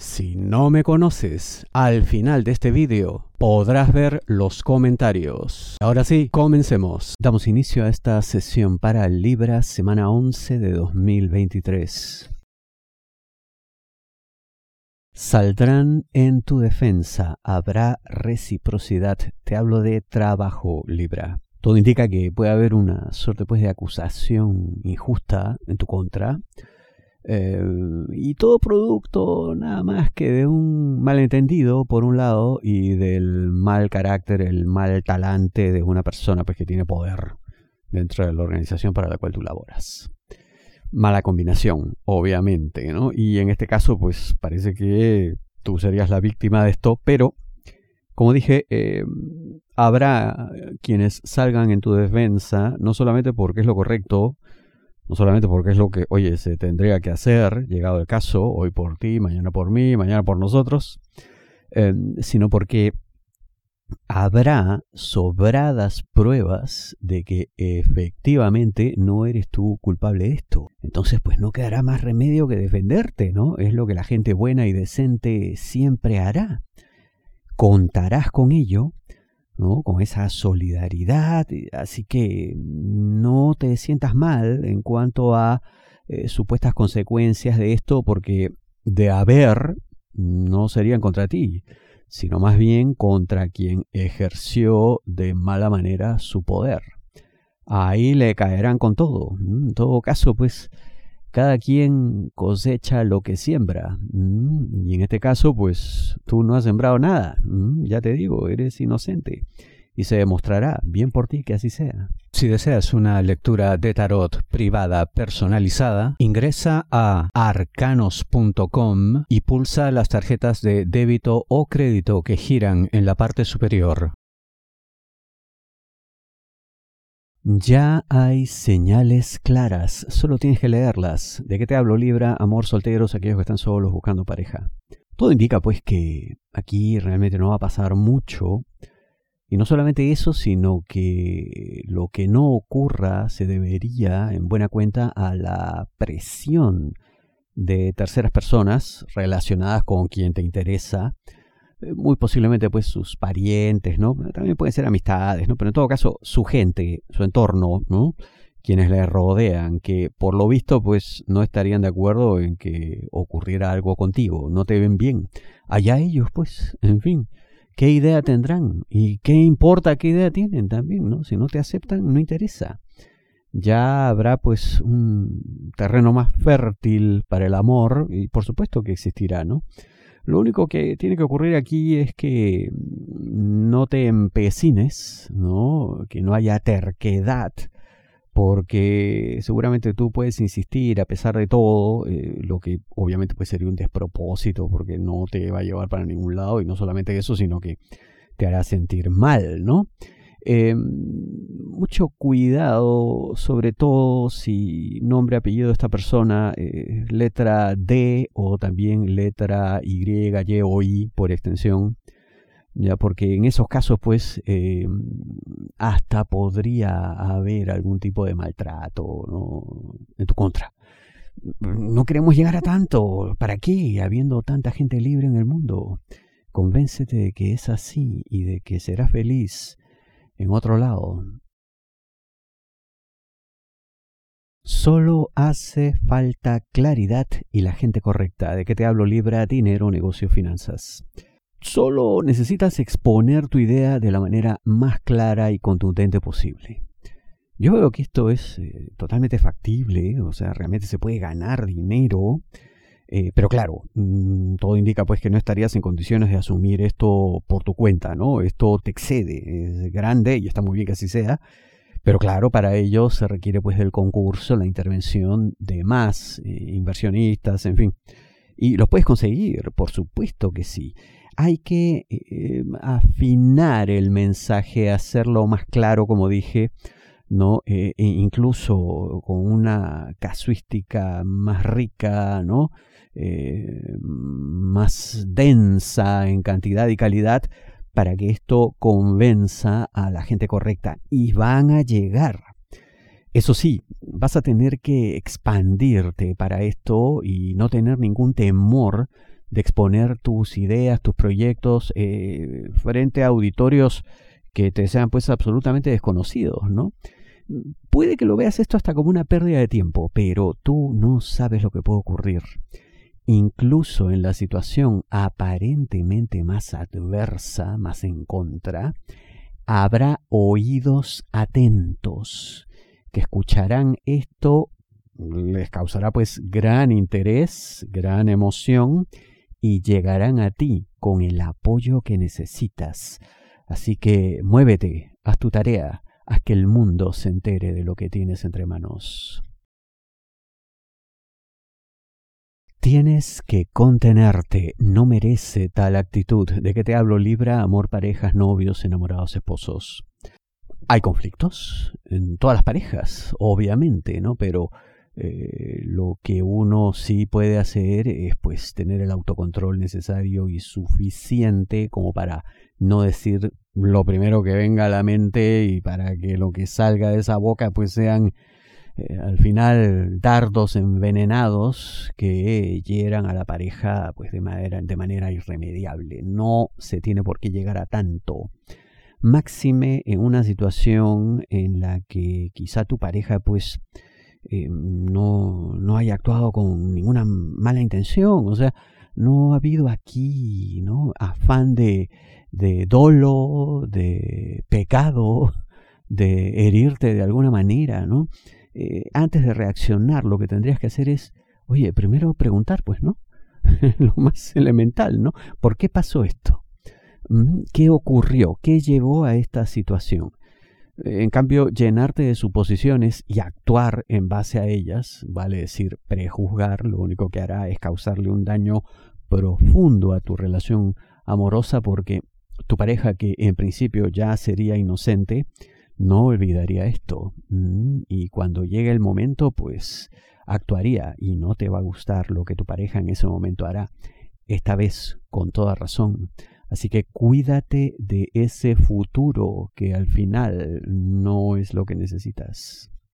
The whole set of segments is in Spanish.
Si no me conoces, al final de este vídeo podrás ver los comentarios. Ahora sí, comencemos. Damos inicio a esta sesión para Libra, semana 11 de 2023. Saldrán en tu defensa, habrá reciprocidad. Te hablo de trabajo, Libra. Todo indica que puede haber una suerte pues, de acusación injusta en tu contra y todo producto nada más que de un malentendido, por un lado, y del mal carácter, el mal talante de una persona pues, que tiene poder dentro de la organización para la cual tú laboras. Mala combinación, obviamente, ¿no? Y en este caso, pues parece que tú serías la víctima de esto, pero, como dije, eh, habrá quienes salgan en tu defensa, no solamente porque es lo correcto, no solamente porque es lo que, oye, se tendría que hacer, llegado el caso, hoy por ti, mañana por mí, mañana por nosotros, eh, sino porque habrá sobradas pruebas de que efectivamente no eres tú culpable de esto. Entonces, pues no quedará más remedio que defenderte, ¿no? Es lo que la gente buena y decente siempre hará. Contarás con ello con esa solidaridad. Así que no te sientas mal en cuanto a eh, supuestas consecuencias de esto, porque de haber no serían contra ti, sino más bien contra quien ejerció de mala manera su poder. Ahí le caerán con todo. En todo caso, pues cada quien cosecha lo que siembra. Y en este caso, pues tú no has sembrado nada. Ya te digo, eres inocente. Y se demostrará bien por ti que así sea. Si deseas una lectura de tarot privada personalizada, ingresa a arcanos.com y pulsa las tarjetas de débito o crédito que giran en la parte superior. Ya hay señales claras, solo tienes que leerlas. ¿De qué te hablo, Libra? Amor, solteros, aquellos que están solos buscando pareja. Todo indica pues que aquí realmente no va a pasar mucho. Y no solamente eso, sino que lo que no ocurra se debería, en buena cuenta, a la presión de terceras personas relacionadas con quien te interesa muy posiblemente pues sus parientes, ¿no? También pueden ser amistades, ¿no? Pero en todo caso su gente, su entorno, ¿no? Quienes le rodean, que por lo visto pues no estarían de acuerdo en que ocurriera algo contigo, no te ven bien. Allá ellos pues, en fin, ¿qué idea tendrán? ¿Y qué importa qué idea tienen también, ¿no? Si no te aceptan, no interesa. Ya habrá pues un terreno más fértil para el amor y por supuesto que existirá, ¿no? Lo único que tiene que ocurrir aquí es que no te empecines, ¿no? que no haya terquedad, porque seguramente tú puedes insistir a pesar de todo, eh, lo que obviamente puede ser un despropósito, porque no te va a llevar para ningún lado, y no solamente eso, sino que te hará sentir mal, ¿no? Eh, mucho cuidado, sobre todo si nombre, apellido de esta persona, eh, letra D o también letra Y, Y o I por extensión, ya porque en esos casos pues eh, hasta podría haber algún tipo de maltrato ¿no? en tu contra. No queremos llegar a tanto. ¿Para qué? Habiendo tanta gente libre en el mundo. Convéncete de que es así y de que serás feliz en otro lado. Solo hace falta claridad y la gente correcta. ¿De qué te hablo? Libra, dinero, negocio, finanzas. Solo necesitas exponer tu idea de la manera más clara y contundente posible. Yo veo que esto es eh, totalmente factible, o sea, realmente se puede ganar dinero eh, pero claro, mm, todo indica pues que no estarías en condiciones de asumir esto por tu cuenta, ¿no? Esto te excede, es grande y está muy bien que así sea, Pero claro, para ello se requiere pues del concurso, la intervención de más eh, inversionistas, en fin. Y los puedes conseguir, por supuesto que sí. Hay que eh, afinar el mensaje, hacerlo más claro, como dije, ¿no? Eh, e incluso con una casuística más rica, ¿no? más densa en cantidad y calidad, para que esto convenza a la gente correcta. Y van a llegar. Eso sí, vas a tener que expandirte para esto y no tener ningún temor de exponer tus ideas, tus proyectos eh, frente a auditorios que te sean pues absolutamente desconocidos, ¿no? Puede que lo veas esto hasta como una pérdida de tiempo, pero tú no sabes lo que puede ocurrir incluso en la situación aparentemente más adversa, más en contra, habrá oídos atentos que escucharán esto, les causará pues gran interés, gran emoción y llegarán a ti con el apoyo que necesitas. Así que muévete, haz tu tarea, haz que el mundo se entere de lo que tienes entre manos. Tienes que contenerte, no merece tal actitud de que te hablo Libra, amor, parejas, novios, enamorados, esposos. Hay conflictos en todas las parejas, obviamente, ¿no? Pero eh, lo que uno sí puede hacer es pues tener el autocontrol necesario y suficiente como para no decir lo primero que venga a la mente y para que lo que salga de esa boca pues sean eh, al final dardos envenenados que hieran a la pareja pues de manera, de manera irremediable. No se tiene por qué llegar a tanto. Máxime en una situación en la que quizá tu pareja pues eh, no, no haya actuado con ninguna mala intención. O sea, no ha habido aquí ¿no? afán de, de dolo, de pecado, de herirte de alguna manera, ¿no? Eh, antes de reaccionar, lo que tendrías que hacer es, oye, primero preguntar, pues, ¿no? lo más elemental, ¿no? ¿Por qué pasó esto? Mm, ¿Qué ocurrió? ¿Qué llevó a esta situación? En cambio, llenarte de suposiciones y actuar en base a ellas, vale decir, prejuzgar, lo único que hará es causarle un daño profundo a tu relación amorosa porque tu pareja, que en principio ya sería inocente, no olvidaría esto. Mm, y cuando llegue el momento, pues actuaría y no te va a gustar lo que tu pareja en ese momento hará. Esta vez con toda razón. Así que cuídate de ese futuro que al final no es lo que necesitas.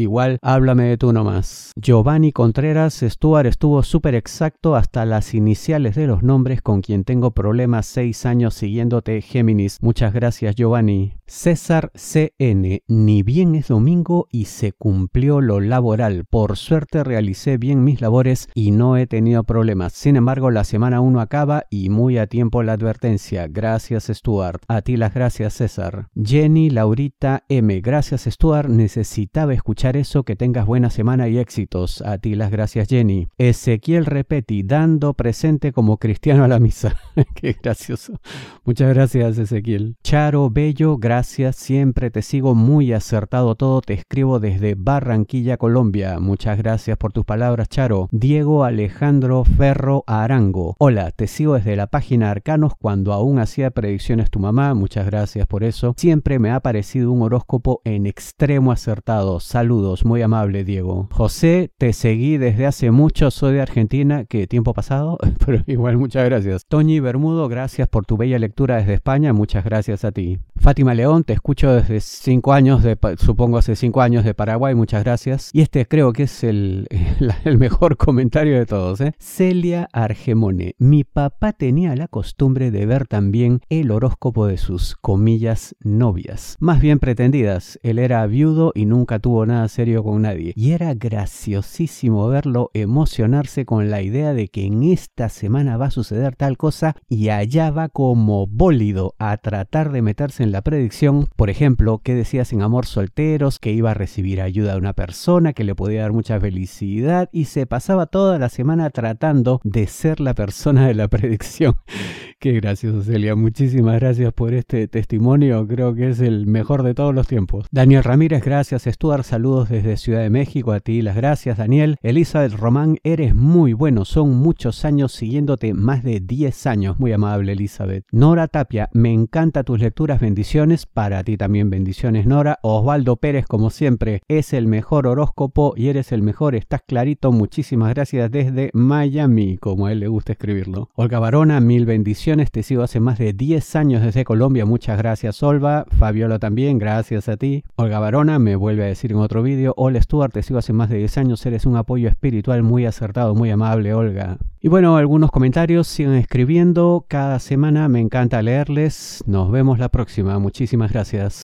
igual háblame de tú nomás. Giovanni Contreras Stuart estuvo súper exacto hasta las iniciales de los nombres con quien tengo problemas seis años siguiéndote Géminis. Muchas gracias Giovanni. César CN, ni bien es domingo y se cumplió lo laboral. Por suerte realicé bien mis labores y no he tenido problemas. Sin embargo, la semana 1 acaba y muy a tiempo la advertencia. Gracias Stuart. A ti las gracias César. Jenny Laurita M. Gracias Stuart. Necesitaba escuchar eso. Que tengas buena semana y éxitos. A ti las gracias Jenny. Ezequiel Repeti, dando presente como cristiano a la misa. Qué gracioso. Muchas gracias Ezequiel. Charo Bello, gracias gracias, siempre te sigo muy acertado todo, te escribo desde Barranquilla, Colombia. Muchas gracias por tus palabras, Charo. Diego Alejandro Ferro Arango. Hola, te sigo desde la página Arcanos cuando aún hacía predicciones tu mamá, muchas gracias por eso. Siempre me ha parecido un horóscopo en extremo acertado. Saludos, muy amable Diego. José, te seguí desde hace mucho, soy de Argentina, ¿qué tiempo pasado? Pero igual muchas gracias. Toñi Bermudo, gracias por tu bella lectura desde España, muchas gracias a ti. Fátima León, te escucho desde cinco años, de, supongo hace cinco años de Paraguay, muchas gracias. Y este creo que es el, mejor comentario de todos. ¿eh? Celia Argemone, mi papá tenía la costumbre de ver también el horóscopo de sus comillas novias, más bien pretendidas. Él era viudo y nunca tuvo nada serio con nadie. Y era graciosísimo verlo emocionarse con la idea de que en esta semana va a suceder tal cosa y allá va como bólido a tratar de meterse en la predicción por ejemplo, que decías en Amor Solteros, que iba a recibir ayuda de una persona que le podía dar mucha felicidad y se pasaba toda la semana tratando de ser la persona de la predicción. Qué gracioso, Celia. Muchísimas gracias por este testimonio. Creo que es el mejor de todos los tiempos. Daniel Ramírez, gracias. Stuart, saludos desde Ciudad de México. A ti las gracias, Daniel. Elizabeth Román, eres muy bueno. Son muchos años siguiéndote, más de 10 años. Muy amable, Elizabeth. Nora Tapia, me encanta tus lecturas. Bendiciones. Para ti también bendiciones, Nora. Osvaldo Pérez, como siempre, es el mejor horóscopo y eres el mejor. Estás clarito. Muchísimas gracias desde Miami, como a él le gusta escribirlo. Olga Barona, mil bendiciones te sigo hace más de 10 años desde Colombia. Muchas gracias, Olva. Fabiola también, gracias a ti. Olga Barona me vuelve a decir en otro vídeo. Hola, Stuart, te sigo hace más de 10 años. Eres un apoyo espiritual muy acertado, muy amable, Olga. Y bueno, algunos comentarios sigan escribiendo. Cada semana me encanta leerles. Nos vemos la próxima. Muchísimas gracias.